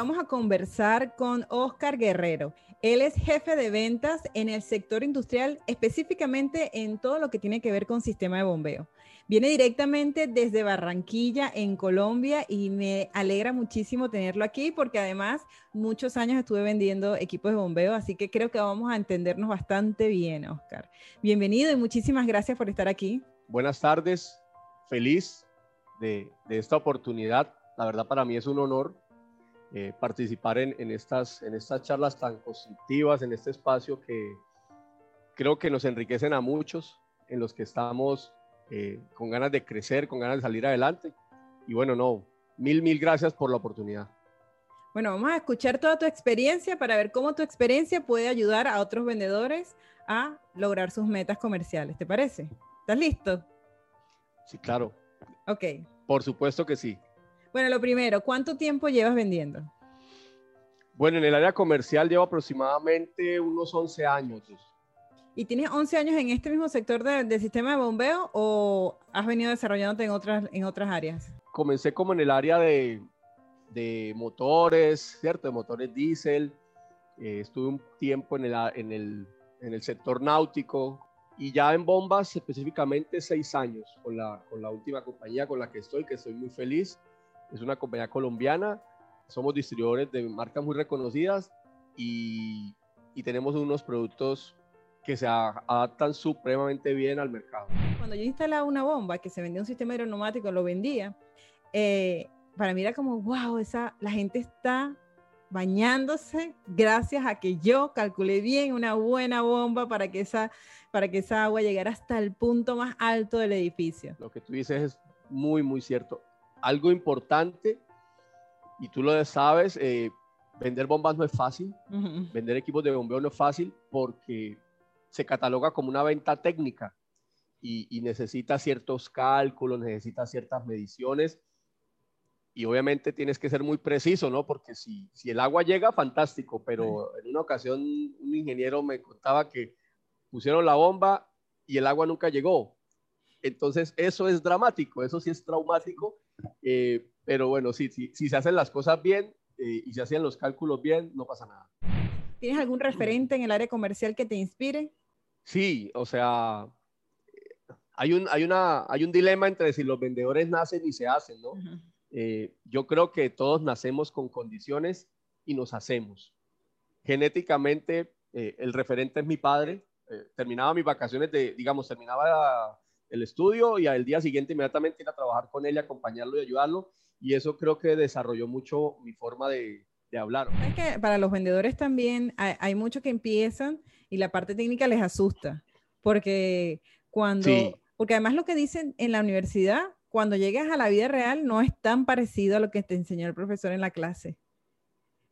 Vamos a conversar con Oscar Guerrero. Él es jefe de ventas en el sector industrial, específicamente en todo lo que tiene que ver con sistema de bombeo. Viene directamente desde Barranquilla, en Colombia, y me alegra muchísimo tenerlo aquí porque además muchos años estuve vendiendo equipos de bombeo, así que creo que vamos a entendernos bastante bien, Oscar. Bienvenido y muchísimas gracias por estar aquí. Buenas tardes, feliz de, de esta oportunidad. La verdad para mí es un honor eh, participar en, estas, en estas charlas tan constructivas, en este espacio que creo que nos enriquecen a muchos, en los que estamos eh, con ganas de crecer, con ganas de salir adelante. Y bueno, no, mil, mil gracias por la oportunidad. Bueno, vamos a escuchar toda tu experiencia para ver cómo tu experiencia puede ayudar a otros vendedores a lograr sus metas comerciales. ¿Te parece? ¿Estás listo? Sí, claro. Ok. Por supuesto que sí. Bueno, lo primero, ¿cuánto tiempo llevas vendiendo? Bueno, en el área comercial llevo aproximadamente unos 11 años. ¿Y tienes 11 años en este mismo sector de, sistema de bombeo o has venido desarrollándote en otras, en otras áreas? Comencé como en el área de, motores, ¿cierto? De motores diésel. Eh, estuve un tiempo en el, en, el, en el sector náutico y ya en bombas específicamente seis años con la, con la última compañía con la que estoy, que estoy muy feliz es una compañía colombiana, somos distribuidores de marcas muy reconocidas y, y tenemos unos productos que se adaptan supremamente bien al mercado. Cuando yo instalaba una bomba que se vendía un sistema aeroneumático, lo vendía, eh, para mí era como, wow, esa, la gente está bañándose gracias a que yo calculé bien una buena bomba para que esa, para que esa agua llegara hasta el punto más alto del edificio. Lo que tú dices es muy, muy cierto algo importante, y tú lo sabes, eh, vender bombas no es fácil, vender equipos de bombeo no es fácil porque se cataloga como una venta técnica y, necesita ciertos cálculos, necesita ciertas mediciones y obviamente tienes que ser muy preciso, ¿no? Porque si, si el agua llega, fantástico, pero en una ocasión un ingeniero me contaba que pusieron la bomba y el agua nunca llegó. Entonces eso es dramático, eso sí es traumático eh, pero bueno, sí, sí, si se hacen las cosas bien eh, y se hacen los cálculos bien, no pasa nada. ¿Tienes algún referente en el área comercial que te inspire? Sí, o sea, hay un, hay, una, hay un dilema entre si los vendedores nacen y se hacen, ¿no? Eh, yo creo que todos nacemos con condiciones y nos hacemos. Genéticamente, el referente es mi padre. terminaba mis vacaciones de, digamos, terminaba el estudio y al día siguiente inmediatamente ir a trabajar con él y acompañarlo y ayudarlo. Y eso creo que desarrolló mucho mi forma de, de hablar. Es que para los vendedores también hay, hay muchos que empiezan y la parte técnica les asusta, porque cuando, porque además lo que dicen en la universidad, cuando llegas a la vida real no es tan parecido a lo que te enseñó el profesor en la clase.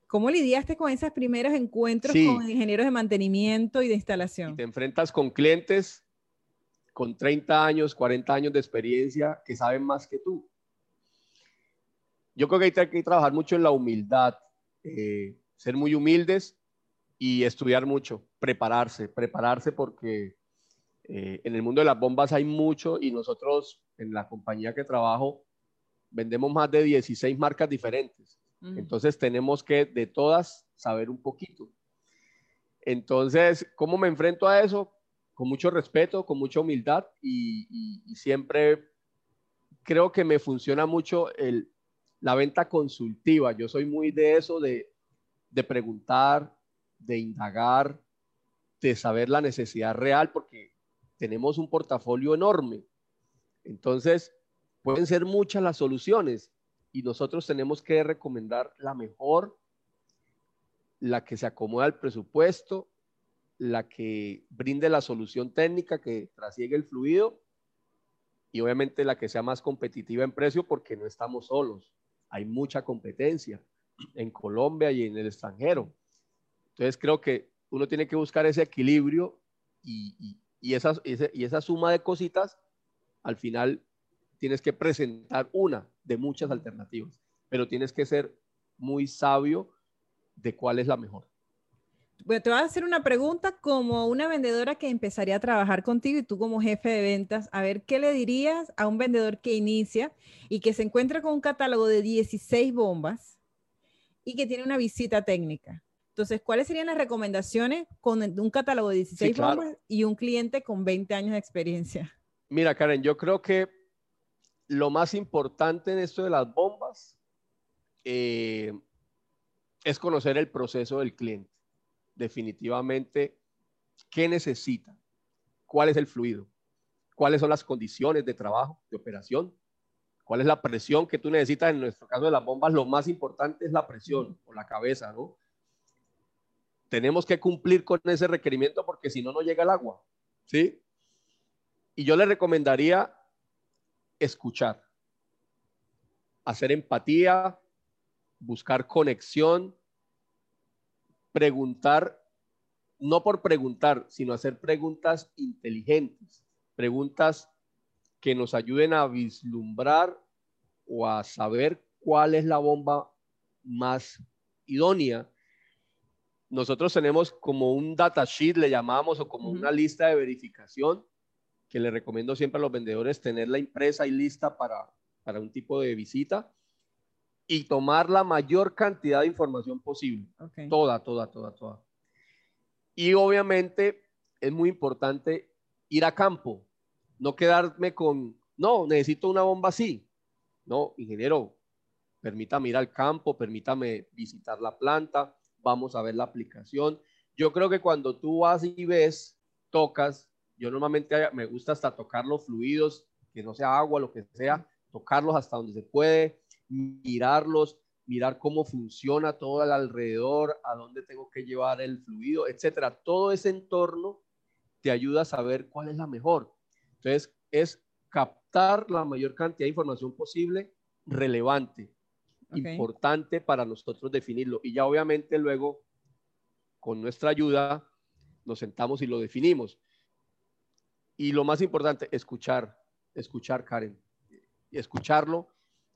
¿Cómo lidiaste con esos primeros encuentros con ingenieros de mantenimiento y de instalación? te enfrentas con clientes con 30 años, 40 años de experiencia que saben más que tú. Yo creo que hay que trabajar mucho en la humildad, eh, ser muy humildes y estudiar mucho, prepararse, prepararse porque eh, en el mundo de las bombas hay mucho y nosotros en la compañía que trabajo vendemos más de 16 marcas diferentes. Entonces tenemos que de todas saber un poquito. Entonces, ¿cómo me enfrento a eso? Con mucho respeto, con mucha humildad y, siempre creo que me funciona mucho el, la venta consultiva. Yo soy muy de eso, de, de preguntar, de indagar, de saber la necesidad real, porque tenemos un portafolio enorme. Entonces, pueden ser muchas las soluciones y nosotros tenemos que recomendar la mejor, la que se acomoda al presupuesto la que brinde la solución técnica que trasiegue el fluido y obviamente la que sea más competitiva en precio porque no estamos solos. Hay mucha competencia en Colombia y en el extranjero. Entonces creo que uno tiene que buscar ese equilibrio y, y, esa, y esa suma de cositas, al final tienes que presentar una de muchas alternativas, pero tienes que ser muy sabio de cuál es la mejor. Te voy a hacer una pregunta como una vendedora que empezaría a trabajar contigo y tú como jefe de ventas, a ver, ¿qué le dirías a un vendedor que inicia y que se encuentra con un catálogo de 16 bombas y que tiene una visita técnica? Entonces, ¿cuáles serían las recomendaciones con un catálogo de 16 bombas y un cliente con 20 años de experiencia? Mira, Karen, yo creo que lo más importante en esto de las bombas eh, es conocer el proceso del cliente. Definitivamente, ¿qué necesita? ¿Cuál es el fluido? ¿Cuáles son las condiciones de trabajo, de operación? ¿Cuál es la presión que tú necesitas? En nuestro caso de las bombas, lo más importante es la presión o la cabeza, ¿no? tenemos que cumplir con ese requerimiento porque si no, no llega el agua. ¿Sí? Y yo le recomendaría escuchar, hacer empatía, buscar conexión, preguntar, no por preguntar, sino hacer preguntas inteligentes, preguntas que nos ayuden a vislumbrar o a saber cuál es la bomba más idónea. Nosotros tenemos como un datasheet, le llamamos, o como una lista de verificación, que le recomiendo siempre a los vendedores tenerla impresa y lista para, para un tipo de visita y tomar la mayor cantidad de información posible. Toda, toda, toda, toda. Y obviamente es muy importante ir a campo, no quedarme con, no, necesito una bomba así. No, ingeniero, permítame ir al campo, permítame visitar la planta, vamos a ver la aplicación. Yo creo que cuando tú vas y ves, tocas, yo normalmente me gusta hasta tocar los fluidos, que no sea agua, lo que sea, tocarlos hasta donde se puede, mirarlos, mirar cómo funciona todo el alrededor, a dónde tengo que llevar el fluido, etcétera. Todo ese entorno te ayuda a saber cuál es la mejor. Entonces, es captar la mayor cantidad de información posible relevante importante para nosotros definirlo. Y ya obviamente luego, con nuestra ayuda, nos sentamos y lo definimos. Y lo más importante, escuchar, escuchar, Karen, escucharlo,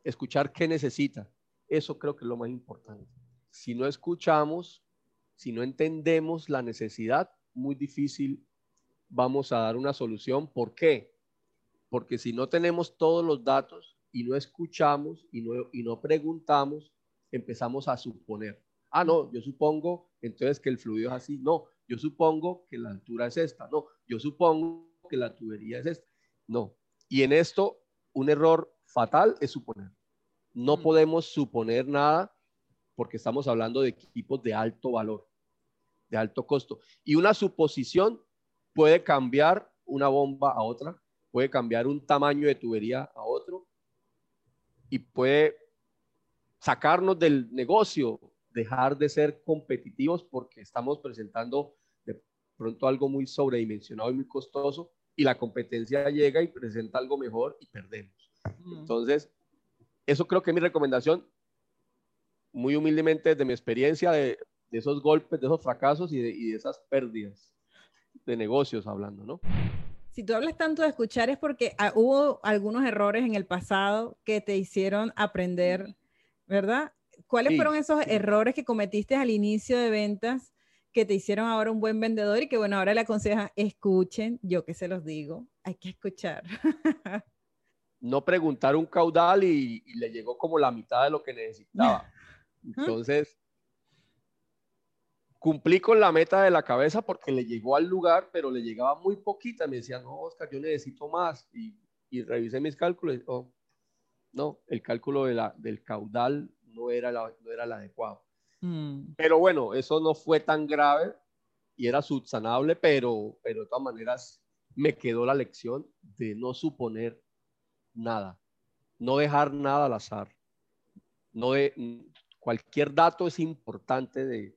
escuchar qué necesita. Eso creo que es lo más importante. Si no escuchamos, si no entendemos la necesidad, muy difícil vamos a dar una solución. ¿Por qué? Porque si no tenemos todos los datos, y no escuchamos y no, y no preguntamos, empezamos a suponer. Ah, no, yo supongo entonces que el fluido es así. No, yo supongo que la altura es esta. No, yo supongo que la tubería es esta. No. Y en esto, un error fatal es suponer. No mm. podemos suponer nada porque estamos hablando de equipos de alto valor, de alto costo. Y una suposición puede cambiar una bomba a otra, puede cambiar un tamaño de tubería a otro, y puede sacarnos del negocio, dejar de ser competitivos porque estamos presentando de pronto algo muy sobredimensionado y muy costoso y la competencia llega y presenta algo mejor y perdemos. Entonces, eso creo que es mi recomendación, muy humildemente de mi experiencia de, esos golpes, de esos fracasos y de, y de esas pérdidas de negocios hablando, ¿no? Si tú hablas tanto de escuchar es porque ah, hubo algunos errores en el pasado que te hicieron aprender, ¿verdad? ¿Cuáles fueron esos errores que cometiste al inicio de ventas que te hicieron ahora un buen vendedor y que bueno, ahora le aconseja escuchen, yo que se los digo, hay que escuchar. no preguntar un caudal y, y, le llegó como la mitad de lo que necesitaba. Entonces, cumplí con la meta de la cabeza porque le llegó al lugar, pero le llegaba muy poquita. Me decía, no, Oscar, yo necesito más. Y, y revisé mis cálculos. Oh, no, el cálculo de la, del caudal no era, la, no era el adecuado. Mm. Pero bueno, eso no fue tan grave y era subsanable, pero, pero de todas maneras me quedó la lección de no suponer nada, no dejar nada al azar. No de, cualquier dato es importante de,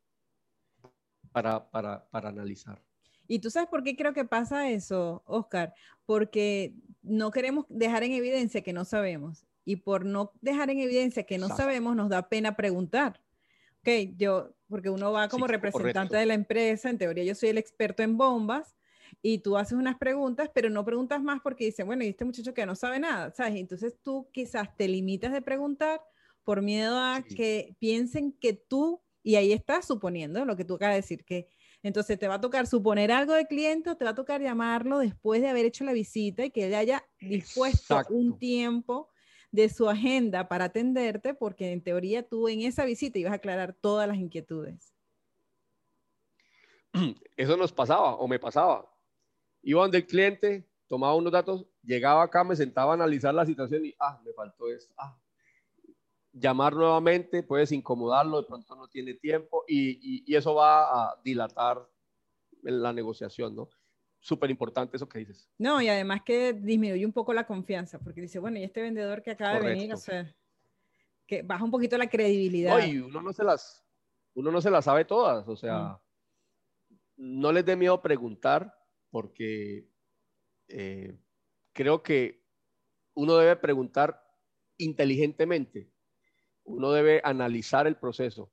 para, para, para analizar. Y tú sabes por qué creo que pasa eso, Oscar, porque no queremos dejar en evidencia que no sabemos. Y por no dejar en evidencia que no sabemos, nos da pena preguntar. ok, yo, porque uno va como representante de la empresa, en teoría yo soy el experto en bombas, y tú haces unas preguntas, pero no preguntas más porque dice, bueno, y este muchacho que no sabe nada, ¿sabes? Entonces tú quizás te limitas de preguntar por miedo a que piensen que tú, y ahí estás suponiendo lo que tú acabas de decir, que entonces te va a tocar suponer algo de cliente o te va a tocar llamarlo después de haber hecho la visita y que él haya dispuesto un tiempo de su agenda para atenderte, porque en teoría tú en esa visita ibas a aclarar todas las inquietudes. Eso nos pasaba o me pasaba. Iba donde el cliente, tomaba unos datos, llegaba acá, me sentaba a analizar la situación y, ah, me faltó esto, ah, llamar nuevamente, puedes incomodarlo, de pronto no tiene tiempo y, y, eso va a dilatar la negociación, ¿no? Súper importante eso que dices. No, y además que disminuye un poco la confianza, porque dice, bueno, y este vendedor que acaba de venir, o sea, que baja un poquito la credibilidad. No, y uno no se las, uno no se las sabe todas, o sea, mm. no les dé miedo preguntar, porque eh, creo que uno debe preguntar inteligentemente uno debe analizar el proceso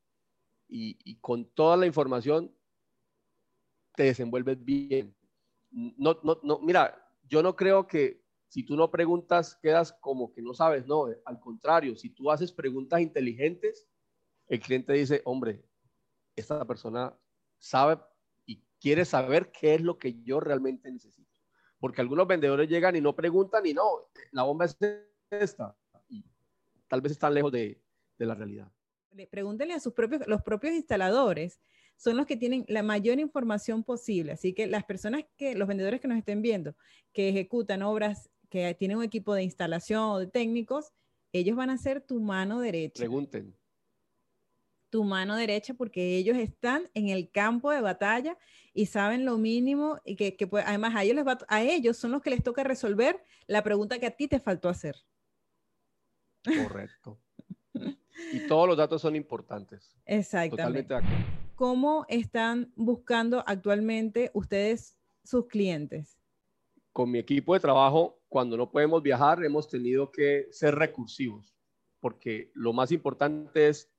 y, con toda la información te desenvuelves bien. No, no, no, mira, yo no creo que si tú no preguntas quedas como que no sabes, no, al contrario, si tú haces preguntas inteligentes, el cliente dice, hombre, esta persona sabe y quiere saber qué es lo que yo realmente necesito. Porque algunos vendedores llegan y no preguntan y no, la bomba es esta. Y tal vez están lejos de, de la realidad. Pregúntenle a sus propios, los propios instaladores son los que tienen la mayor información posible. Así que las personas que, los vendedores que nos estén viendo, que ejecutan obras, que tienen un equipo de instalación o de técnicos, ellos van a ser tu mano derecha. Pregunten. Tu mano derecha porque ellos están en el campo de batalla y saben lo mínimo y que, que además a ellos, les va, a ellos son los que les toca resolver la pregunta que a ti te faltó hacer. Correcto. Y todos los datos son importantes. Exactamente. ¿Cómo están buscando actualmente ustedes sus clientes? Con mi equipo de trabajo, cuando no podemos viajar, hemos tenido que ser recursivos, porque lo más importante es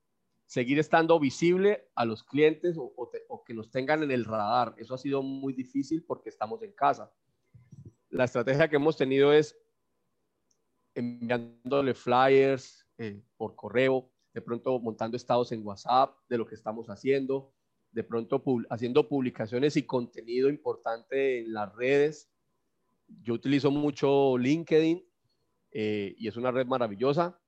seguir estando visible a los clientes o, que nos tengan en el radar. Eso ha sido muy difícil porque estamos en casa. La estrategia que hemos tenido es enviándole flyers eh, por correo, de pronto montando estados en WhatsApp de lo que estamos haciendo, de pronto haciendo publicaciones y contenido importante en las redes. Yo utilizo mucho LinkedIn eh, y es una red maravillosa.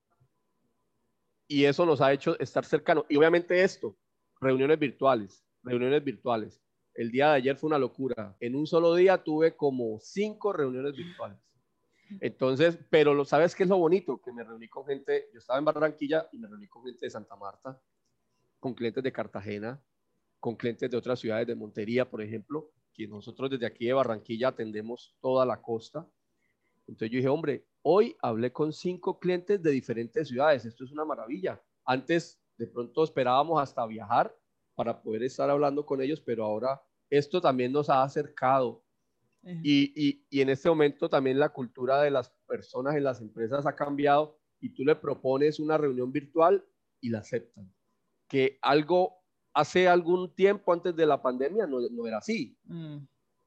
Y eso nos ha hecho estar cercanos. Y obviamente esto, reuniones virtuales, reuniones virtuales. El día de ayer fue una locura. En un solo día tuve como cinco reuniones virtuales. Entonces, pero lo sabes qué es lo bonito, que me reuní con gente, yo estaba en Barranquilla y me reuní con gente de Santa Marta, con clientes de Cartagena, con clientes de otras ciudades de Montería, por ejemplo, que nosotros desde aquí de Barranquilla atendemos toda la costa. Entonces yo dije, hombre, hoy hablé con cinco clientes de diferentes ciudades, esto es una maravilla. Antes de pronto esperábamos hasta viajar para poder estar hablando con ellos, pero ahora esto también nos ha acercado y, y, en este momento también la cultura de las personas en las empresas ha cambiado y tú le propones una reunión virtual y la aceptan. Que algo hace algún tiempo antes de la pandemia no, no era así. Mm.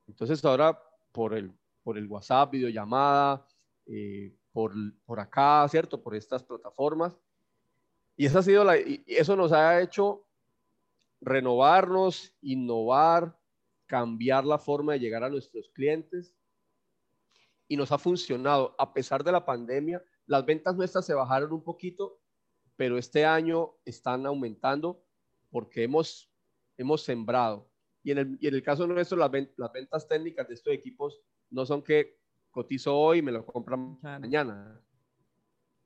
Entonces ahora por el, por el WhatsApp, videollamada, eh, por, por acá, ¿cierto? Por estas plataformas. Y, esa ha sido la, y eso nos ha hecho renovarnos, innovar, cambiar la forma de llegar a nuestros clientes y nos ha funcionado. A pesar de la pandemia, las ventas nuestras se bajaron un poquito, pero este año están aumentando porque hemos, hemos sembrado. Y en, el, y en el caso nuestro, las, ventas técnicas de estos equipos no son que cotizo hoy y me lo compran mañana.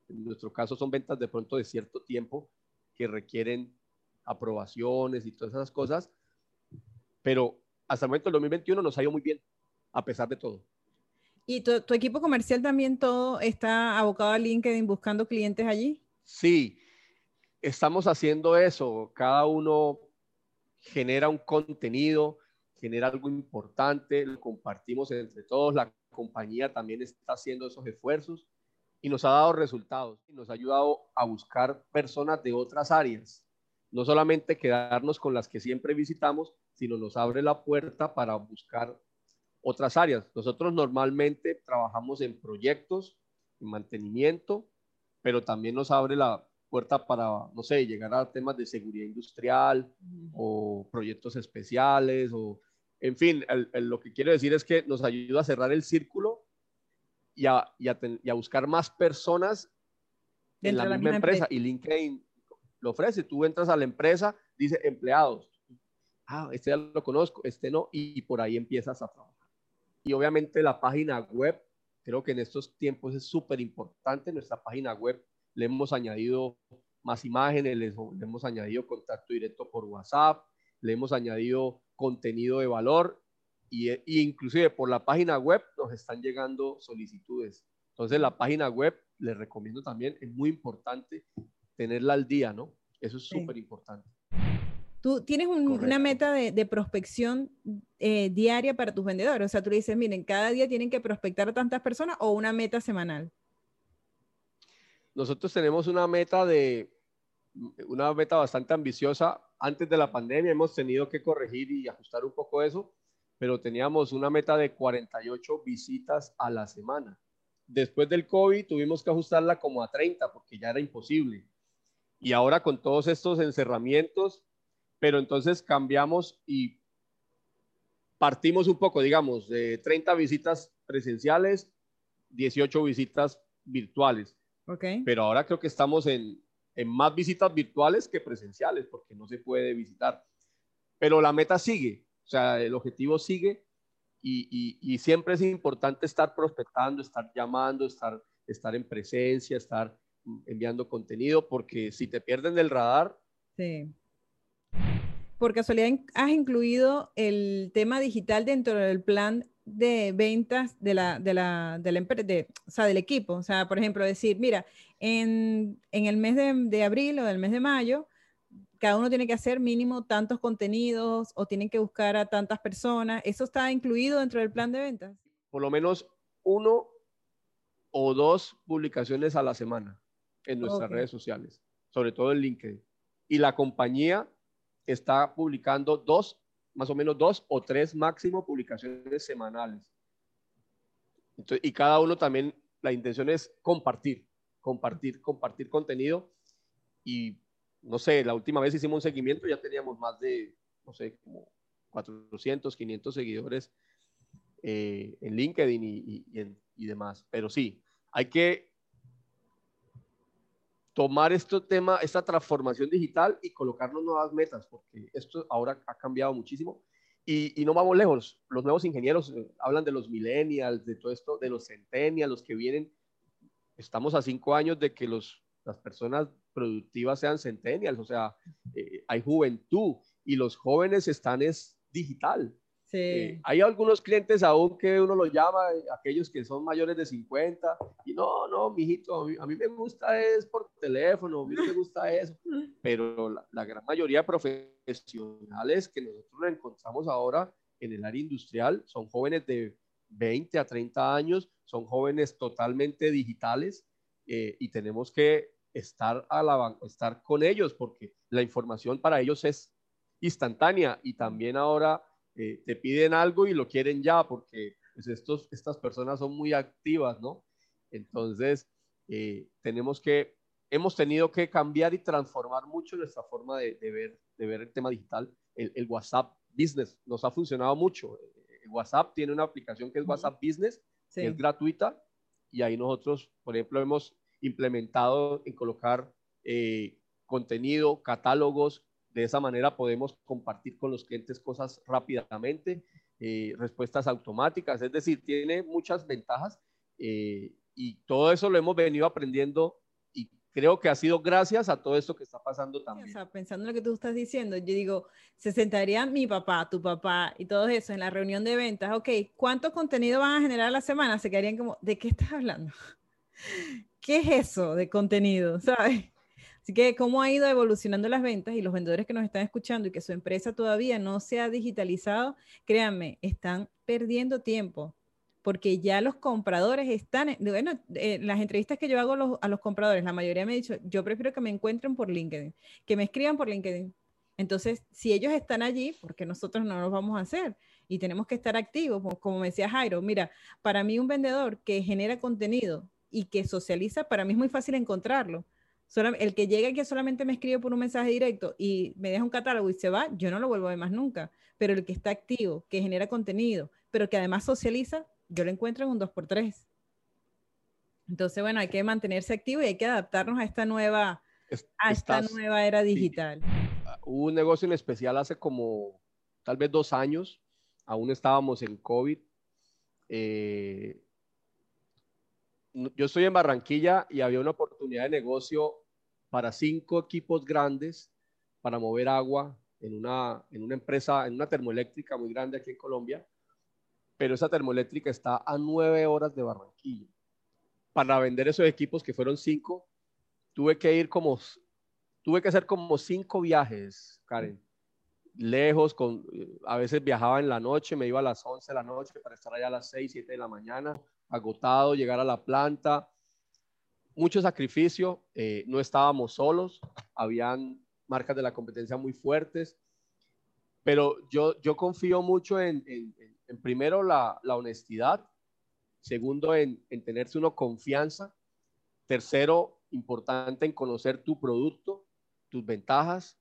En nuestro caso son ventas de pronto de cierto tiempo que requieren aprobaciones y todas esas cosas, pero hasta el momento del 2021 nos ha ido muy bien, a pesar de todo. ¿Y tu, equipo comercial también todo está abocado a LinkedIn buscando clientes allí? Sí, estamos haciendo eso. Cada uno genera un contenido, genera algo importante, lo compartimos entre todos. La compañía también está haciendo esos esfuerzos y nos ha dado resultados. Nos ha ayudado a buscar personas de otras áreas no solamente quedarnos con las que siempre visitamos, sino nos abre la puerta para buscar otras áreas. Nosotros normalmente trabajamos en proyectos, en mantenimiento, pero también nos abre la puerta para, no sé, llegar a temas de seguridad industrial o proyectos especiales o, en fin, lo que quiero decir es que nos ayuda a cerrar el círculo y a, y a, buscar más personas en la, misma, empresa. Y LinkedIn lo ofrece. Tú entras a la empresa, dice empleados. Ah, este ya lo conozco, este no, y por ahí empiezas a trabajar. Y obviamente la página web, creo que en estos tiempos es súper importante. Nuestra página web le hemos añadido más imágenes, le, hemos añadido contacto directo por WhatsApp, le hemos añadido contenido de valor y, inclusive por la página web nos están llegando solicitudes. Entonces la página web, les recomiendo también, es muy importante tenerla al día, ¿no? Eso es súper importante. Tú tienes una meta de, prospección eh, diaria para tus vendedores. O sea, tú le dices, miren, cada día tienen que prospectar a tantas personas o una meta semanal. Nosotros tenemos una meta de una meta bastante ambiciosa. Antes de la pandemia hemos tenido que corregir y ajustar un poco eso, pero teníamos una meta de 48 visitas a la semana. Después del COVID tuvimos que ajustarla como a 30 porque ya era imposible. Y ahora con todos estos encerramientos, pero entonces cambiamos y partimos un poco, digamos, de 30 visitas presenciales, 18 visitas virtuales. Okay. Pero ahora creo que estamos en, en más visitas virtuales que presenciales, porque no se puede visitar. Pero la meta sigue, o sea, el objetivo sigue y, y, y siempre es importante estar prospectando, estar llamando, estar, estar en presencia, estar enviando contenido, porque si te pierden del radar, sí por casualidad has incluido el tema digital dentro del plan de ventas de la, de la, de la empresa, o sea, del equipo. O sea, por ejemplo, decir, mira, en, en el mes de, de, abril o del mes de mayo, cada uno tiene que hacer mínimo tantos contenidos o tienen que buscar a tantas personas. ¿Eso está incluido dentro del plan de ventas? Por lo menos uno o dos publicaciones a la semana en nuestras redes sociales, sobre todo en LinkedIn. Y la compañía está publicando dos, más o menos dos o tres máximo publicaciones semanales. y cada uno también, la intención es compartir, compartir, compartir contenido. Y no sé, la última vez hicimos un seguimiento, ya teníamos más de, no sé, como 400, 500 seguidores eh, en LinkedIn y, y demás. Pero sí, hay que tomar este tema, esta transformación digital y colocarnos nuevas metas, porque esto ahora ha cambiado muchísimo. Y, no vamos lejos, los nuevos ingenieros eh, hablan de los millennials, de todo esto, de los centennials, los que vienen. Estamos a cinco años de que los, las personas productivas sean centennials, o sea, eh, hay juventud y los jóvenes están es digital. Eh, hay algunos clientes aún que uno los llama, aquellos que son mayores de 50, y no, no, mijito, a mí, me gusta es por teléfono, a mí no me gusta eso, pero la, gran mayoría de profesionales que nosotros encontramos ahora en el área industrial son jóvenes de 20 a 30 años, son jóvenes totalmente digitales eh, y tenemos que estar, a la, estar con ellos porque la información para ellos es instantánea y también ahora eh, te piden algo y lo quieren ya porque pues estas personas son muy activas, ¿no? Entonces, eh, tenemos que, hemos tenido que cambiar y transformar mucho nuestra forma de ver el tema digital. El, WhatsApp Business nos ha funcionado mucho. WhatsApp tiene una aplicación que es WhatsApp Business, que es gratuita, y ahí nosotros, por ejemplo, hemos implementado en colocar eh, contenido, catálogos, de esa manera podemos compartir con los clientes cosas rápidamente, eh, respuestas automáticas, es decir, tiene muchas ventajas eh, y todo eso lo hemos venido aprendiendo creo que ha sido gracias a todo esto que está pasando también. O sea, pensando en lo que tú estás diciendo, yo digo, se sentaría mi papá, tu papá y todo eso en la reunión de ventas, ok, ¿cuánto contenido van a generar a la semana? Se quedarían como, ¿de qué estás hablando? ¿Qué es eso de contenido? ¿Sabes? Así que cómo ha ido evolucionando las ventas y los vendedores que nos están escuchando y que su empresa todavía no se ha digitalizado, créanme, están perdiendo tiempo. Porque ya los compradores están, bueno, en las entrevistas que yo hago a los compradores, la mayoría me ha dicho, yo prefiero que me encuentren por LinkedIn, que me escriban por LinkedIn. Entonces, si ellos están allí, porque nosotros no lo vamos a hacer y tenemos que estar activos, como me decía Jairo, mira, para mí un vendedor que genera contenido y que socializa, para mí es muy fácil encontrarlo. el que llega y que solamente me escribe por un mensaje directo y me deja un catálogo y se va, yo no lo vuelvo a ver más nunca. Pero el que está activo, que genera contenido, pero que además socializa, yo lo encuentro en un 2x3. Entonces, bueno, hay que mantenerse activo y hay que adaptarnos a esta nueva, a esta nueva era digital. Ah, hubo un negocio en especial hace como tal vez dos años, aún estábamos en COVID. Eh, yo estoy en Barranquilla y había una oportunidad de negocio para cinco equipos grandes para mover agua en una, en una empresa, en una termoeléctrica muy grande aquí en Colombia pero esa termoeléctrica está a nueve horas de Barranquilla. Para vender esos equipos, que fueron cinco, tuve que ir como, tuve que hacer como cinco viajes, Karen. Lejos, con, a veces viajaba en la noche, me iba a las 11 de la noche para estar allá a las 6, 7 de la mañana, agotado, llegar a la planta. Mucho sacrificio, eh, no estábamos solos, habían marcas de la competencia muy fuertes, pero yo, yo confío mucho en en primero la, honestidad, segundo en, en tenerse uno confianza, tercero importante en conocer tu producto, tus ventajas,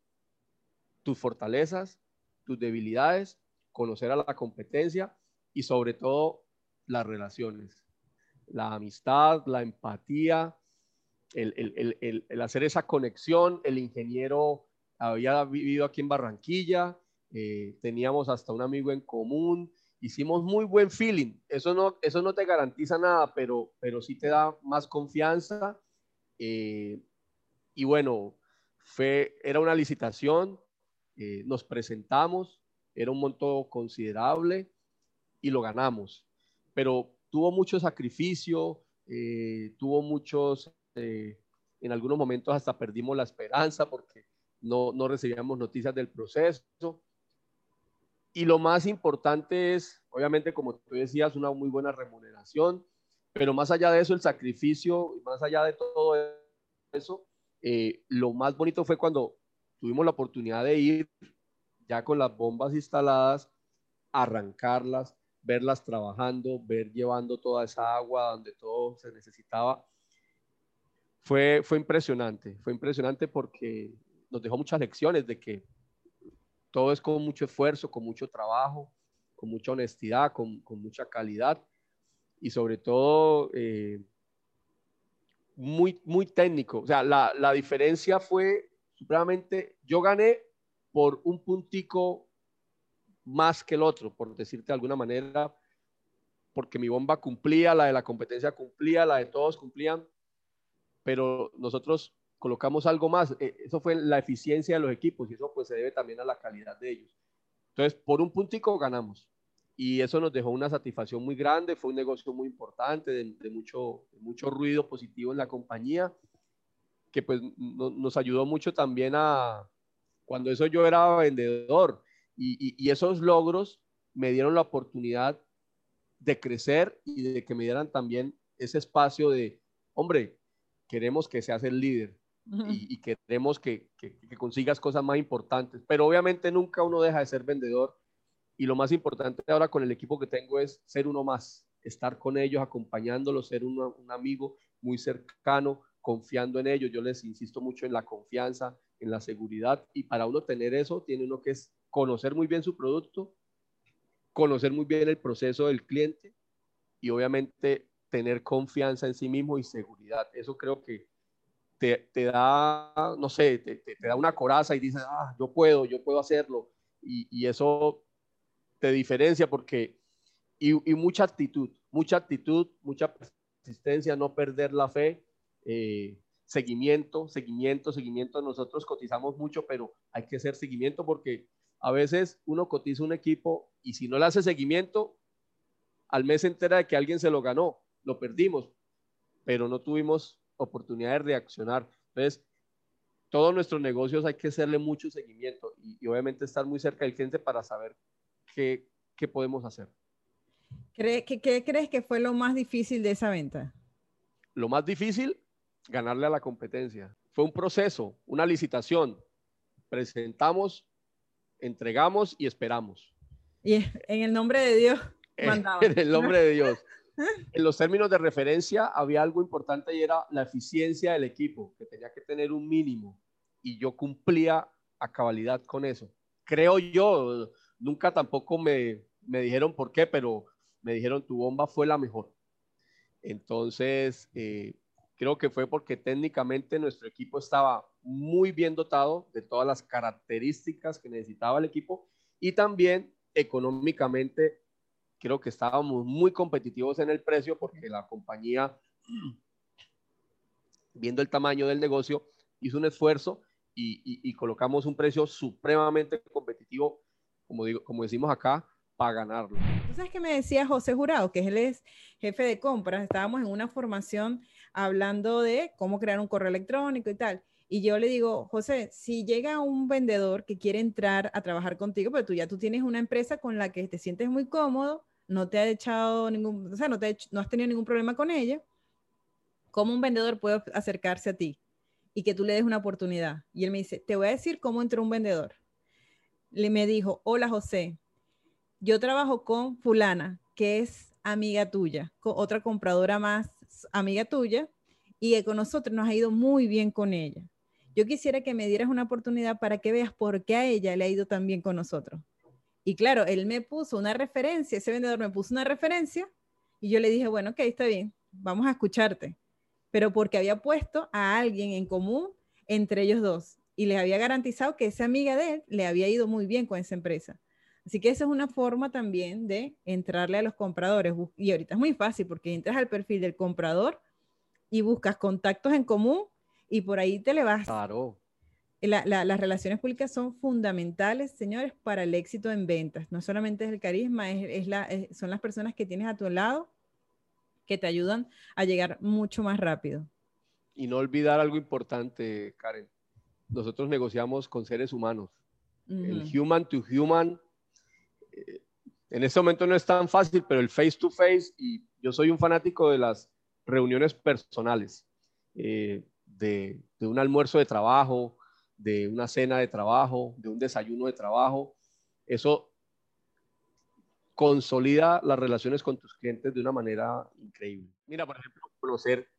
tus fortalezas, tus debilidades, conocer a la competencia y sobre todo las relaciones, la amistad, la empatía, el, el, hacer esa conexión. El ingeniero había vivido aquí en Barranquilla, eh, teníamos hasta un amigo en común, hicimos muy buen feeling. Eso no, eso no te garantiza nada, pero, pero sí te da más confianza. Eh, y bueno, fue, era una licitación, eh, nos presentamos, era un monto considerable y lo ganamos. Pero tuvo mucho sacrificio, eh, tuvo muchos, en algunos momentos hasta perdimos la esperanza porque no, no recibíamos noticias del proceso y lo más importante es, obviamente, como tú decías, una muy buena remuneración, pero más allá de eso, el sacrificio, más allá de todo eso, eh, lo más bonito fue cuando tuvimos la oportunidad de ir ya con las bombas instaladas, arrancarlas, verlas trabajando, ver llevando toda esa agua donde todo se necesitaba. Fue, fue impresionante, fue impresionante porque nos dejó muchas lecciones de que todo es con mucho esfuerzo, con mucho trabajo, con mucha honestidad, con, mucha calidad y sobre todo eh, muy, muy técnico. O sea, la, diferencia fue supremamente, yo gané por un puntico más que el otro, por decirte de alguna manera, porque mi bomba cumplía, la de la competencia cumplía, la de todos cumplían, pero nosotros colocamos algo más. Eh, eso fue la eficiencia de los equipos y eso pues se debe también a la calidad de ellos. Entonces, por un puntico ganamos y eso nos dejó una satisfacción muy grande, fue un negocio muy importante, de, mucho, mucho ruido positivo en la compañía, que pues nos ayudó mucho también a, cuando eso yo era vendedor y, y esos logros me dieron la oportunidad de crecer y de que me dieran también ese espacio de, hombre, queremos que seas el líder, y, queremos que, que, consigas cosas más importantes. Pero obviamente nunca uno deja de ser vendedor y lo más importante ahora con el equipo que tengo es ser uno más, estar con ellos, acompañándolos, ser un amigo muy cercano, confiando en ellos. Yo les insisto mucho en la confianza, en la seguridad y para uno tener eso tiene uno que es conocer muy bien su producto, conocer muy bien el proceso del cliente y obviamente tener confianza en sí mismo y seguridad. Eso creo que te, da, no sé, te, da una coraza y dices, ah, yo puedo, yo puedo hacerlo. Y, eso te diferencia porque, y, mucha actitud, mucha actitud, mucha persistencia, no perder la fe, eh, seguimiento, seguimiento, seguimiento. Nosotros cotizamos mucho, pero hay que hacer seguimiento porque a veces uno cotiza un equipo y si no le hace seguimiento, al mes se entera de que alguien se lo ganó, lo perdimos, pero no tuvimos oportunidad de reaccionar. Entonces, todos nuestros negocios hay que hacerle mucho seguimiento y, obviamente estar muy cerca del cliente para saber qué, qué podemos hacer. ¿Qué, ¿Qué crees que fue lo más difícil de esa venta? Lo más difícil, ganarle a la competencia. Fue un proceso, una licitación. Presentamos, entregamos y esperamos. Y en el nombre de Dios. En el nombre de Dios. En los términos de referencia había algo importante y era la eficiencia del equipo, que tenía que tener un mínimo. Y yo cumplía a cabalidad con eso. Creo yo, nunca tampoco me, me dijeron por qué, pero me dijeron tu bomba fue la mejor. Entonces, eh, creo que fue porque técnicamente nuestro equipo estaba muy bien dotado de todas las características que necesitaba el equipo y también económicamente creo que estábamos muy competitivos en el precio porque la compañía, viendo el tamaño del negocio, hizo un esfuerzo y, colocamos un precio supremamente competitivo, como, digo, como decimos acá, para ganarlo. ¿Tú sabes qué me decía José Jurado, que él es jefe de compras? Estábamos en una formación hablando de cómo crear un correo electrónico y tal. Y yo le digo, José, si llega un vendedor que quiere entrar a trabajar contigo, pero tú ya tú tienes una empresa con la que te sientes muy cómodo, no te ha echado ningún, o sea, no, te no has tenido ningún problema con ella, ¿cómo un vendedor puede acercarse a ti y que tú le des una oportunidad? Y él me dice, te voy a decir cómo entró un vendedor. Le me dijo, hola José, yo trabajo con fulana, que es amiga tuya, con otra compradora más amiga tuya, y con nosotros nos ha ido muy bien con ella. Yo quisiera que me dieras una oportunidad para que veas por qué a ella le ha ido tan bien con nosotros. Y claro, él me puso una referencia, ese vendedor me puso una referencia y yo le dije, bueno, ok, está bien, vamos a escucharte. Pero porque había puesto a alguien en común entre ellos dos y les había garantizado que esa amiga de él le había ido muy bien con esa empresa. Así que esa es una forma también de entrarle a los compradores. Y ahorita es muy fácil porque entras al perfil del comprador y buscas contactos en común y por ahí te le vas. Claro. Las relaciones públicas son fundamentales, señores, para el éxito en ventas. No solamente es el carisma, es, la, son las personas que tienes a tu lado que te ayudan a llegar mucho más rápido. Y no olvidar algo importante, Karen. Nosotros negociamos con seres humanos. El human to human en este momento no es tan fácil, pero el face to face, y yo soy un fanático de las reuniones personales, eh, de, un almuerzo de trabajo, de una cena de trabajo, de un desayuno de trabajo. Eso consolida las relaciones con tus clientes de una manera increíble. Mira, por ejemplo, conocer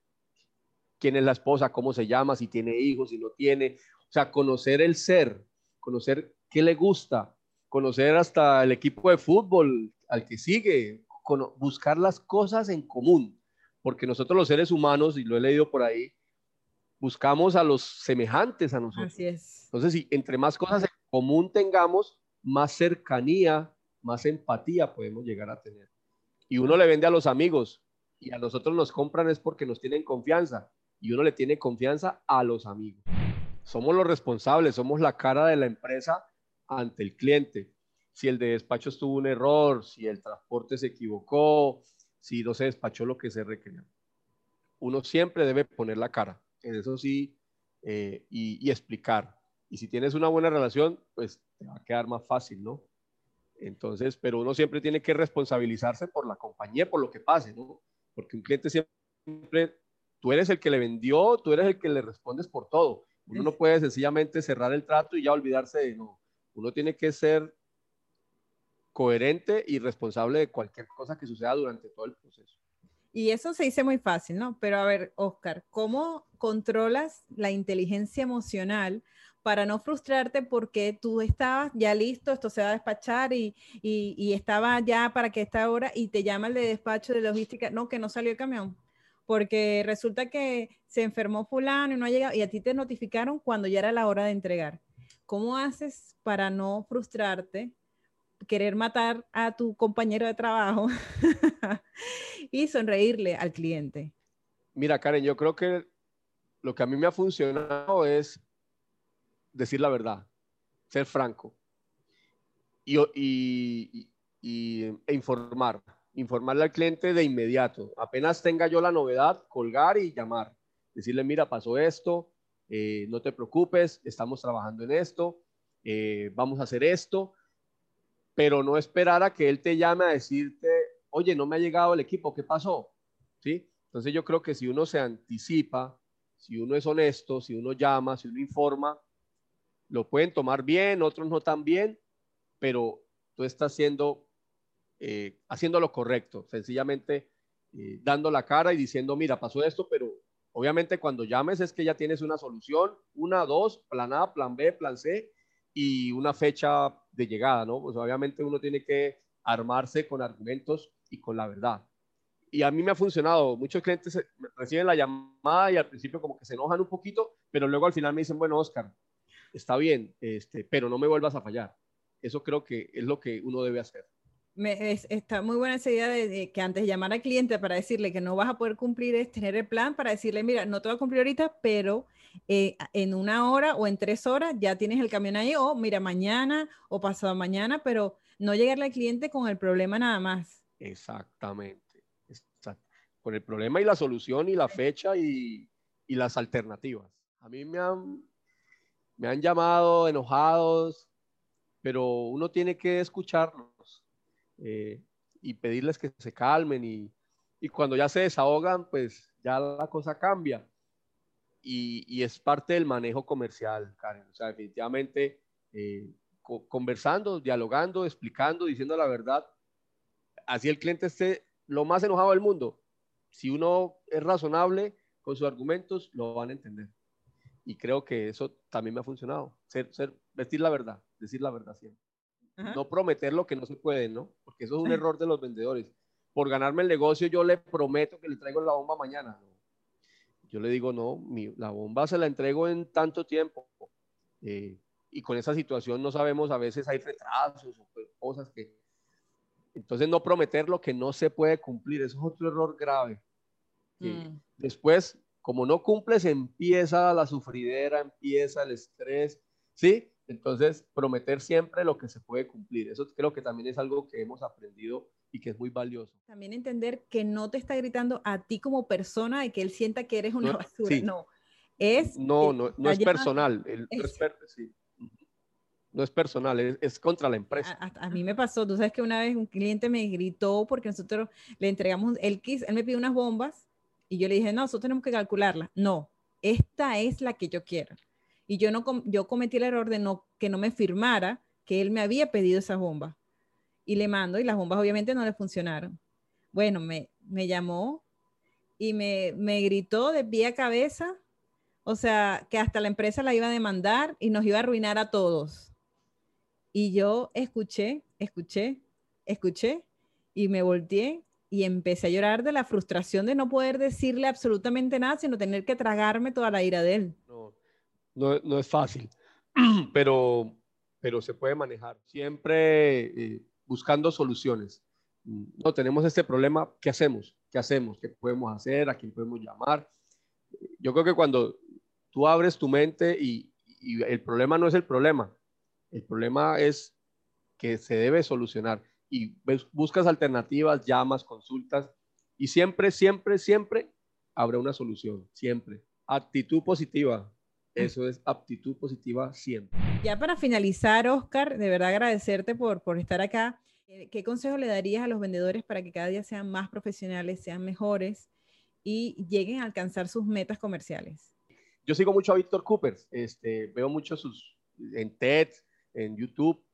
quién es la esposa, cómo se llama, si tiene hijos, si no tiene. O sea, conocer el ser, conocer qué le gusta, conocer hasta el equipo de fútbol al que sigue, buscar las cosas en común, porque nosotros los seres humanos, y lo he leído por ahí, buscamos a los semejantes a nosotros. Así es. Entonces, si entre más cosas en común tengamos, más cercanía, más empatía podemos llegar a tener. Y uno le vende a los amigos y a nosotros nos compran es porque nos tienen confianza y uno le tiene confianza a los amigos. Somos los responsables, somos la cara de la empresa ante el cliente. Si el de despacho estuvo un error, si el transporte se equivocó, si no se despachó lo que se requería. Uno siempre debe poner la cara, en eso sí, eh, y, explicar. Y si tienes una buena relación, pues te va a quedar más fácil, ¿no? Entonces, pero uno siempre tiene que responsabilizarse por la compañía, por lo que pase, ¿no? Porque un cliente siempre, tú eres el que le vendió, tú eres el que le respondes por todo. Uno no puede sencillamente cerrar el trato y ya olvidarse de, no, uno tiene que ser coherente y responsable de cualquier cosa que suceda durante todo el proceso. Y eso se dice muy fácil, ¿no? Pero a ver, Oscar, ¿cómo controlas la inteligencia emocional para no frustrarte porque tú estabas ya listo, esto se va a despachar y, y, estaba ya para que esta hora y te llama el de despacho de logística, no, que no salió el camión, porque resulta que se enfermó fulano y no ha llegado y a ti te notificaron cuando ya era la hora de entregar. ¿Cómo haces para no frustrarte, querer matar a tu compañero de trabajo y sonreírle al cliente? Mira, Karen, yo creo que lo que a mí me ha funcionado es decir la verdad, ser franco y, e informar, informarle al cliente de inmediato. Apenas tenga yo la novedad, colgar y llamar. Decirle, mira, pasó esto, eh, no te preocupes, estamos trabajando en esto, eh, vamos a hacer esto, pero no esperar a que él te llame a decirte oye, no me ha llegado el equipo, ¿qué pasó? ¿Sí? Entonces yo creo que si uno se anticipa, si uno es honesto, si uno llama, si uno informa, lo pueden tomar bien, otros no tan bien, pero tú estás haciendo, eh, haciendo lo correcto, sencillamente eh, dando la cara y diciendo, mira, pasó esto, pero obviamente cuando llames es que ya tienes una solución, una, dos, plan A, plan B, plan C y una fecha de llegada, ¿no? Pues obviamente uno tiene que armarse con argumentos y con la verdad. Y a mí me ha funcionado. Muchos clientes reciben la llamada y al principio como que se enojan un poquito, pero luego al final me dicen, bueno, Oscar, está bien, este, pero no me vuelvas a fallar. Eso creo que es lo que uno debe hacer. Me, está muy buena esa idea de, que antes de llamar al cliente para decirle que no vas a poder cumplir es tener el plan para decirle, mira, no te voy a cumplir ahorita, pero eh, en una hora o en tres horas ya tienes el camión ahí, o mira, mañana o pasado mañana, pero no llegarle al cliente con el problema nada más. Exactamente. Con el problema y la solución y la fecha y, y las alternativas. A mí me han me han llamado enojados, pero uno tiene que escucharlos eh, y pedirles que se calmen y, cuando ya se desahogan, pues ya la cosa cambia. Y, es parte del manejo comercial, Karen. O sea, definitivamente eh, conversando, dialogando, explicando, diciendo la verdad, así el cliente esté lo más enojado del mundo. Si uno es razonable con sus argumentos, lo van a entender y creo que eso también me ha funcionado. Ser, ser, vestir la verdad, decir la verdad siempre. No prometer lo que no se puede, ¿no? Porque eso es un error de los vendedores. Por ganarme el negocio, yo le prometo que le traigo la bomba mañana. Yo le digo, no, mi, la bomba se la entrego en tanto tiempo. Eh, y con esa situación no sabemos, a veces hay retrasos o cosas que... Entonces, no prometer lo que no se puede cumplir, eso es otro error grave. Mm. Después como no cumples, empieza la sufridera, empieza el estrés, ¿sí? Entonces, prometer siempre lo que se puede cumplir. Eso creo que también es algo que hemos aprendido y que es muy valioso. También entender que no te está gritando a ti como persona y que él sienta que eres una basura. No, es... No, no, no es personal. no es personal, es, contra la empresa. A, mí me pasó, tú sabes que una vez un cliente me gritó porque nosotros le entregamos, el kit, él me pidió unas bombas y yo le dije, no, nosotros tenemos que calcularla. No, esta es la que yo quiero. Y yo, no, yo cometí el error de no, que no me firmara que él me había pedido esa bomba. Y le mando y las bombas obviamente no le funcionaron. Bueno, me, me llamó y me, me gritó de pie a cabeza, o sea, que hasta la empresa la iba a demandar y nos iba a arruinar a todos. Y yo escuché, escuché, escuché y me volteé y empecé a llorar de la frustración de no poder decirle absolutamente nada, sino tener que tragarme toda la ira de él. No, es fácil, pero, pero se puede manejar. Siempre eh, buscando soluciones. No tenemos este problema, ¿qué hacemos? ¿Qué hacemos? ¿Qué podemos hacer? ¿A quién podemos llamar? Yo creo que cuando tú abres tu mente y, y el problema no es el problema, el problema es que se debe solucionar y buscas alternativas, llamas, consultas y siempre, siempre, siempre habrá una solución, siempre. Actitud positiva, eso es aptitud positiva siempre. Ya para finalizar, Oscar, de verdad agradecerte por, por estar acá. Eh, ¿Qué consejo le darías a los vendedores para que cada día sean más profesionales, sean mejores y lleguen a alcanzar sus metas comerciales? Yo sigo mucho a Víctor Cooper, este, veo mucho sus en TED, en YouTube,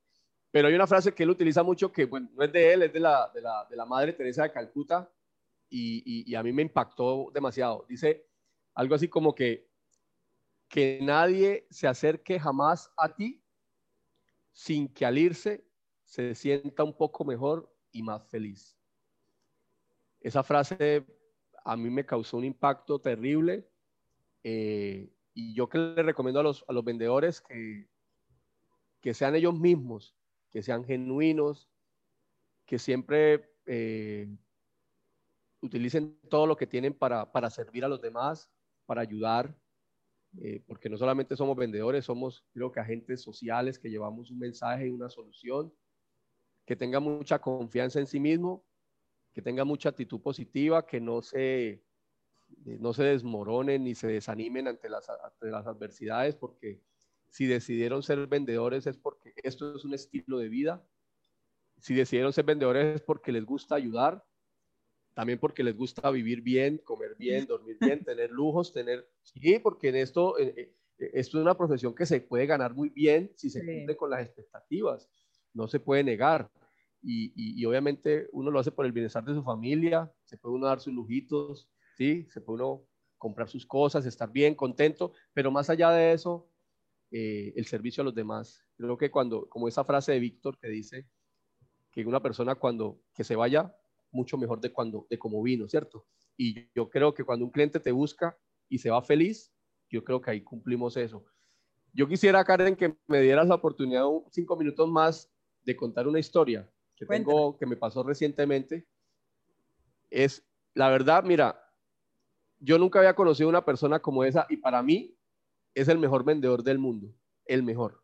pero hay una frase que él utiliza mucho que, bueno, no es de él, es de la, de la, de la Madre Teresa de Calcuta y, y, a mí me impactó demasiado. Dice algo así como que, que nadie se acerque jamás a ti sin que al irse se sienta un poco mejor y más feliz. Esa frase a mí me causó un impacto terrible eh, y yo que le recomiendo a los, a los vendedores que, que sean ellos mismos que sean genuinos, que siempre eh, utilicen todo lo que tienen para, servir a los demás, para ayudar, eh, porque no solamente somos vendedores, somos creo que agentes sociales que llevamos un mensaje y una solución, que tengan mucha confianza en sí mismo, que tengan mucha actitud positiva, que no se, eh, no se desmoronen ni se desanimen ante las, ante las adversidades, porque si decidieron ser vendedores es porque esto es un estilo de vida. Si decidieron ser vendedores es porque les gusta ayudar, también porque les gusta vivir bien, comer bien, dormir bien, tener lujos, tener... Sí, porque en esto, eh, eh, esto es una profesión que se puede ganar muy bien si se cumple con las expectativas, no se puede negar. Y, y, obviamente uno lo hace por el bienestar de su familia, se puede uno dar sus lujitos, ¿sí? Se puede uno comprar sus cosas, estar bien, contento, pero más allá de eso, eh, el servicio a los demás. Creo que cuando, como esa frase de Víctor que dice que una persona cuando que se vaya mucho mejor de cuando de como vino, ¿cierto? Y yo creo que cuando un cliente te busca y se va feliz, yo creo que ahí cumplimos eso. Yo quisiera, Karen, que me dieras la oportunidad cinco minutos más de contar una historia que tengo, que me pasó recientemente. Es, la verdad, mira, yo nunca había conocido una persona como esa y para mí es el mejor vendedor del mundo, el mejor.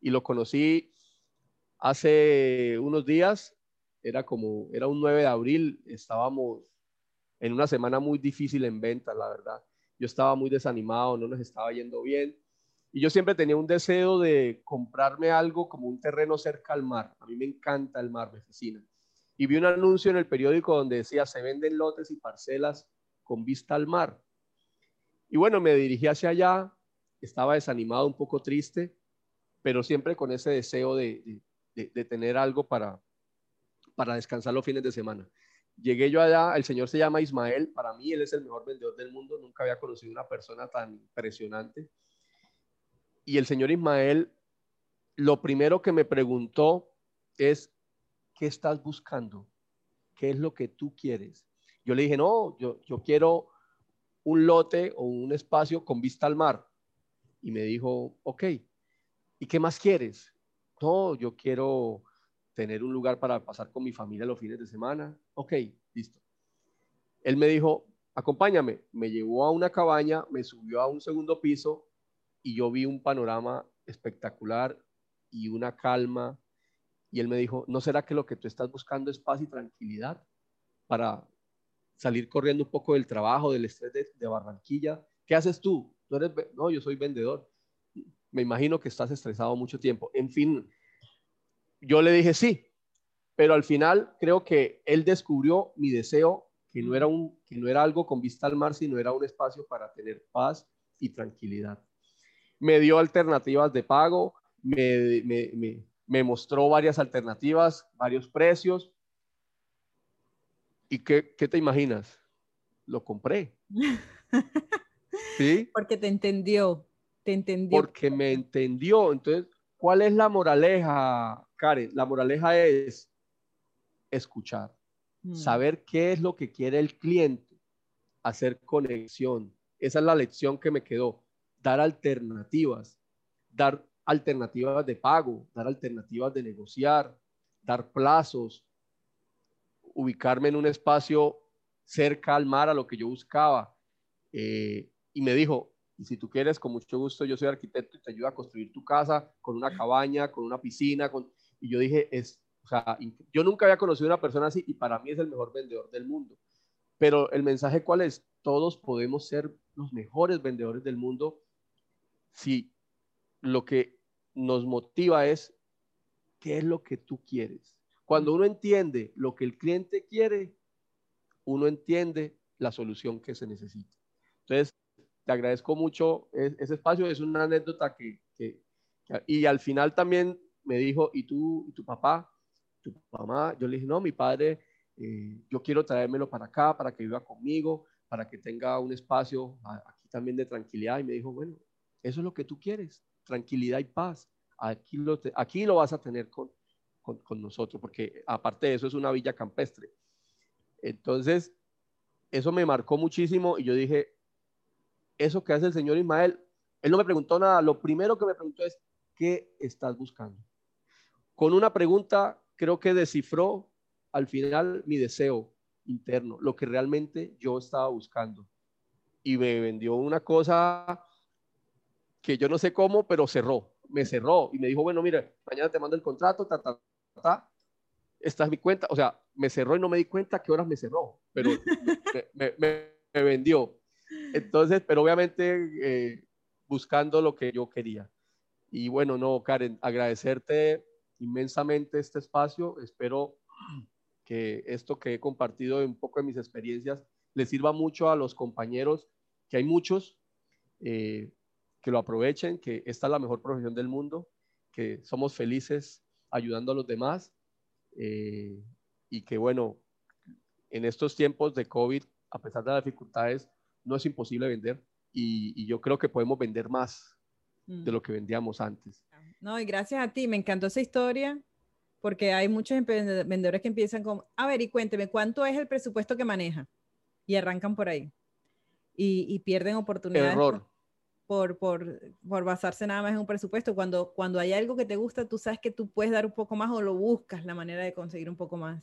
Y lo conocí hace unos días, era como, era un 9 de abril, estábamos en una semana muy difícil en ventas, la verdad. Yo estaba muy desanimado, no nos estaba yendo bien. Y yo siempre tenía un deseo de comprarme algo como un terreno cerca al mar. A mí me encanta el mar, me fascina. Y vi un anuncio en el periódico donde decía, se venden lotes y parcelas con vista al mar. Y bueno, me dirigí hacia allá, estaba desanimado, un poco triste, pero siempre con ese deseo de, tener algo para, para descansar los fines de semana. Llegué yo allá, el señor se llama Ismael, para mí él es el mejor vendedor del mundo, nunca había conocido una persona tan impresionante. Y el señor Ismael, lo primero que me preguntó es, ¿qué estás buscando? ¿Qué es lo que tú quieres? Yo le dije, no, yo, yo quiero un lote o un espacio con vista al mar. Y me dijo, ok, ¿y qué más quieres? No, yo quiero tener un lugar para pasar con mi familia los fines de semana. Ok, listo. Él me dijo, acompáñame. Me llevó a una cabaña, me subió a un segundo piso y yo vi un panorama espectacular y una calma. Y él me dijo, ¿no será que lo que tú estás buscando es paz y tranquilidad para salir corriendo un poco del trabajo, del estrés de, de Barranquilla? ¿Qué haces tú? no, yo soy vendedor. Me imagino que estás estresado mucho tiempo. En fin, yo le dije sí, pero al final creo que él descubrió mi deseo, que no era, un, que no era algo con vista al mar, sino era un espacio para tener paz y tranquilidad. Me dio alternativas de pago, me, me, me, mostró varias alternativas, varios precios. ¿Y qué, qué te imaginas? Lo compré. ¿Sí? Porque te entendió, te entendió. Porque me entendió. Entonces, ¿cuál es la moraleja, Karen? La moraleja es escuchar, mm. saber qué es lo que quiere el cliente, hacer conexión. Esa es la lección que me quedó. Dar alternativas, dar alternativas de pago, dar alternativas de negociar, dar plazos, ubicarme en un espacio cerca al mar a lo que yo buscaba. Eh, y me dijo, y si tú quieres, con mucho gusto, yo soy arquitecto y te ayudo a construir tu casa con una cabaña, con una piscina, con... y yo dije, es, o sea, yo nunca había conocido a una persona así y para mí es el mejor vendedor del mundo. Pero el mensaje cuál es? Todos podemos ser los mejores vendedores del mundo si lo que nos motiva es qué es lo que tú quieres. Cuando uno entiende lo que el cliente quiere, uno entiende la solución que se necesita. Entonces, te agradezco mucho ese espacio, es una anécdota que, y al final también me dijo, ¿y tú, y tu papá, tu mamá? Yo le dije, no, mi padre, eh, yo quiero traérmelo para acá, para que viva conmigo, para que tenga un espacio aquí también de tranquilidad. Y me dijo, bueno, eso es lo que tú quieres, tranquilidad y paz. Aquí lo, aquí lo vas a tener con, con, con nosotros, porque aparte de eso es una villa campestre. Entonces, eso me marcó muchísimo y yo dije, eso que hace el señor Ismael, él no me preguntó nada, lo primero que me preguntó es, ¿qué estás buscando? Con una pregunta creo que descifró al final mi deseo interno, lo que realmente yo estaba buscando. Y me vendió una cosa que yo no sé cómo, pero cerró, me cerró y me dijo, bueno, mira, mañana te mando el contrato, ta, ta, ta, esta es mi cuenta, o sea, me cerró y no me di cuenta qué horas me cerró, pero me, me vendió. Entonces, pero obviamente eh, buscando lo que yo quería. Y bueno, no, Karen, agradecerte inmensamente este espacio. Espero que esto que he compartido un poco de mis experiencias le sirva mucho a los compañeros, que hay muchos, eh, que lo aprovechen, que esta es la mejor profesión del mundo, que somos felices ayudando a los demás eh, y que bueno, en estos tiempos de COVID, a pesar de las dificultades, no es imposible vender y, yo creo que podemos vender más de mm. lo que vendíamos antes. No, y gracias a ti, me encantó esa historia porque hay muchos vendedores que empiezan con, a ver, y cuénteme, ¿cuánto es el presupuesto que maneja? Y arrancan por ahí. Y, pierden oportunidades. Error. Por, por, por, basarse nada más en un presupuesto. Cuando, cuando hay algo que te gusta, tú sabes que tú puedes dar un poco más o lo buscas la manera de conseguir un poco más.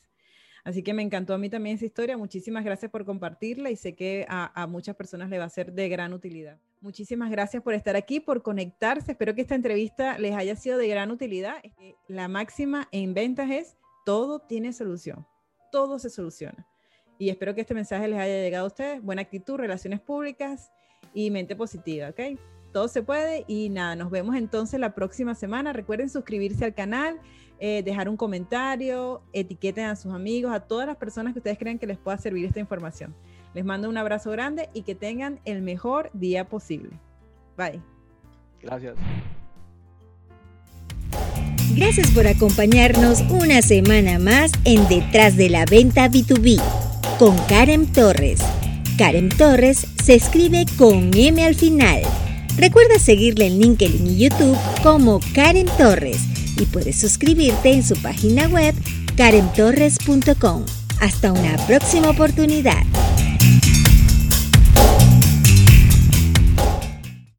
Así que me encantó a mí también esa historia. Muchísimas gracias por compartirla y sé que a, muchas personas le va a ser de gran utilidad. Muchísimas gracias por estar aquí, por conectarse. Espero que esta entrevista les haya sido de gran utilidad. La máxima en ventas es todo tiene solución. Todo se soluciona. Y espero que este mensaje les haya llegado a ustedes. Buena actitud, relaciones públicas y mente positiva, ¿ok? Todo se puede y nada, nos vemos entonces la próxima semana. Recuerden suscribirse al canal eh, dejar un comentario, etiqueten a sus amigos, a todas las personas que ustedes crean que les pueda servir esta información. Les mando un abrazo grande y que tengan el mejor día posible. Bye. Gracias. Gracias por acompañarnos una semana más en Detrás de la Venta B2B con Karen Torres. Karen Torres se escribe con M al final. Recuerda seguirle en LinkedIn y YouTube como Karen Torres y puedes suscribirte en su página web karentorres.com. Hasta una próxima oportunidad.